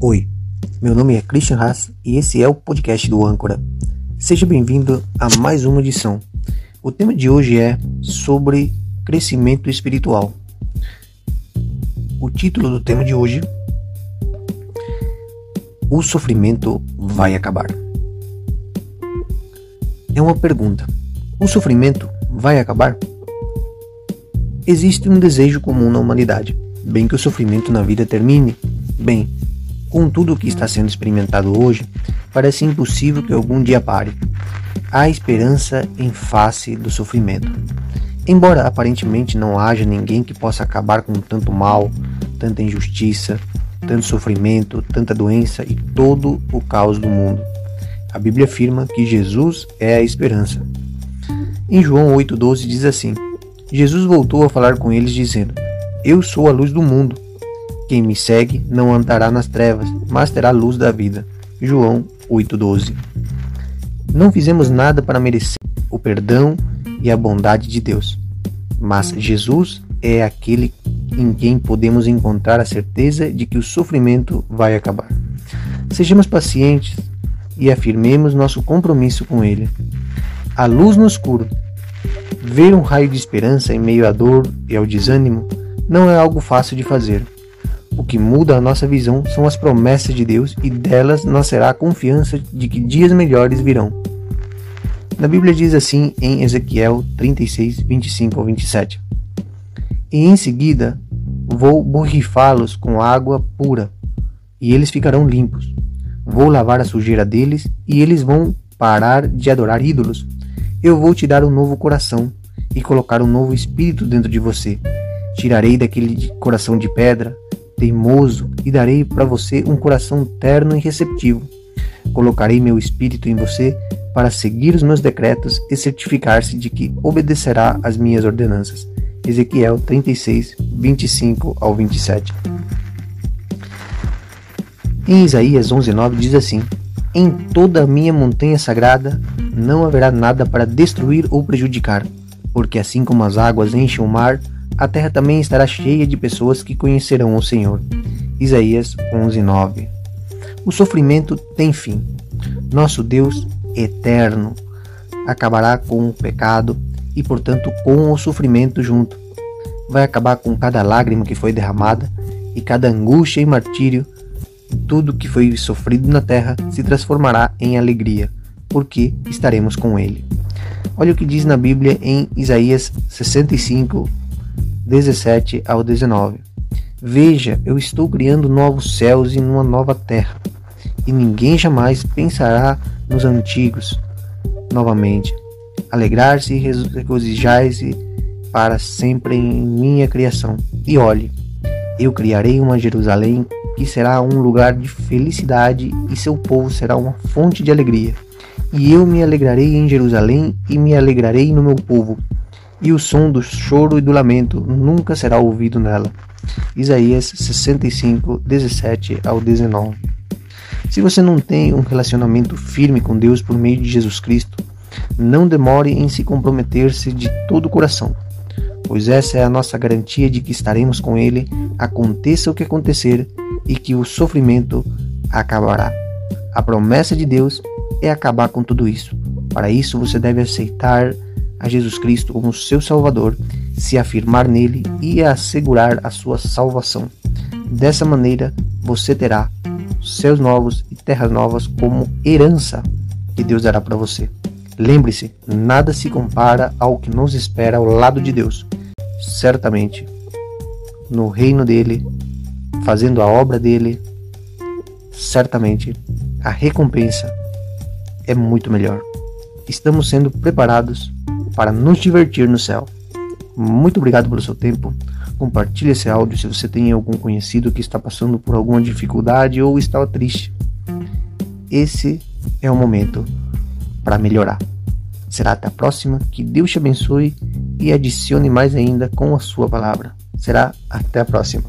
Oi, meu nome é Christian Haas e esse é o podcast do Âncora. Seja bem-vindo a mais uma edição. O tema de hoje é sobre crescimento espiritual. O título do tema de hoje: O sofrimento vai acabar. É uma pergunta. O sofrimento vai acabar? Existe um desejo comum na humanidade, bem que o sofrimento na vida termine. Bem, com tudo o que está sendo experimentado hoje, parece impossível que algum dia pare. Há esperança em face do sofrimento. Embora aparentemente não haja ninguém que possa acabar com tanto mal, tanta injustiça, tanto sofrimento, tanta doença e todo o caos do mundo. A Bíblia afirma que Jesus é a esperança. Em João 8,12 diz assim: Jesus voltou a falar com eles, dizendo: Eu sou a luz do mundo. Quem me segue não andará nas trevas, mas terá a luz da vida. João 8,12. Não fizemos nada para merecer o perdão e a bondade de Deus, mas Jesus é aquele em quem podemos encontrar a certeza de que o sofrimento vai acabar. Sejamos pacientes e afirmemos nosso compromisso com Ele. A luz no escuro. Ver um raio de esperança em meio à dor e ao desânimo não é algo fácil de fazer. Que muda a nossa visão são as promessas de Deus e delas nascerá a confiança de que dias melhores virão. Na Bíblia diz assim em Ezequiel 36, 25 ao 27: E em seguida vou borrifá-los com água pura, e eles ficarão limpos. Vou lavar a sujeira deles, e eles vão parar de adorar ídolos. Eu vou te dar um novo coração e colocar um novo espírito dentro de você. Tirarei daquele coração de pedra teimoso e darei para você um coração terno e receptivo. Colocarei meu espírito em você para seguir os meus decretos e certificar-se de que obedecerá às minhas ordenanças. Ezequiel 36, 25 ao 27. Em Isaías 11:9 diz assim: Em toda a minha montanha sagrada não haverá nada para destruir ou prejudicar, porque assim como as águas enchem o mar, a terra também estará cheia de pessoas que conhecerão o Senhor. Isaías 11:9. O sofrimento tem fim. Nosso Deus eterno acabará com o pecado e, portanto, com o sofrimento junto. Vai acabar com cada lágrima que foi derramada e cada angústia e martírio. Tudo que foi sofrido na terra se transformará em alegria, porque estaremos com Ele. Olha o que diz na Bíblia em Isaías 65, 17 ao 19. Veja, eu estou criando novos céus e uma nova terra, e ninguém jamais pensará nos antigos novamente. Alegrar-se e regozijar-se para sempre em minha criação. E olhe, eu criarei uma Jerusalém que será um lugar de felicidade e seu povo será uma fonte de alegria. E eu me alegrarei em Jerusalém e me alegrarei no meu povo e o som do choro e do lamento nunca será ouvido nela. Isaías 65, 17 ao 19. Se você não tem um relacionamento firme com Deus por meio de Jesus Cristo, não demore em se comprometer-se de todo o coração, pois essa é a nossa garantia de que estaremos com Ele, aconteça o que acontecer, e que o sofrimento acabará. A promessa de Deus é acabar com tudo isso. Para isso, você deve aceitar a Jesus Cristo como seu Salvador, se afirmar nele e assegurar a sua salvação. Dessa maneira, você terá céus novos e terras novas como herança que Deus dará para você. Lembre-se, nada se compara ao que nos espera ao lado de Deus. Certamente, no reino dele, fazendo a obra dele, certamente a recompensa é muito melhor. Estamos sendo preparados para nos divertir no céu. Muito obrigado pelo seu tempo. Compartilhe esse áudio se você tem algum conhecido que está passando por alguma dificuldade ou está triste. Esse é o momento para melhorar. Será até a próxima. Que Deus te abençoe e adicione mais ainda com a sua palavra. Será até a próxima.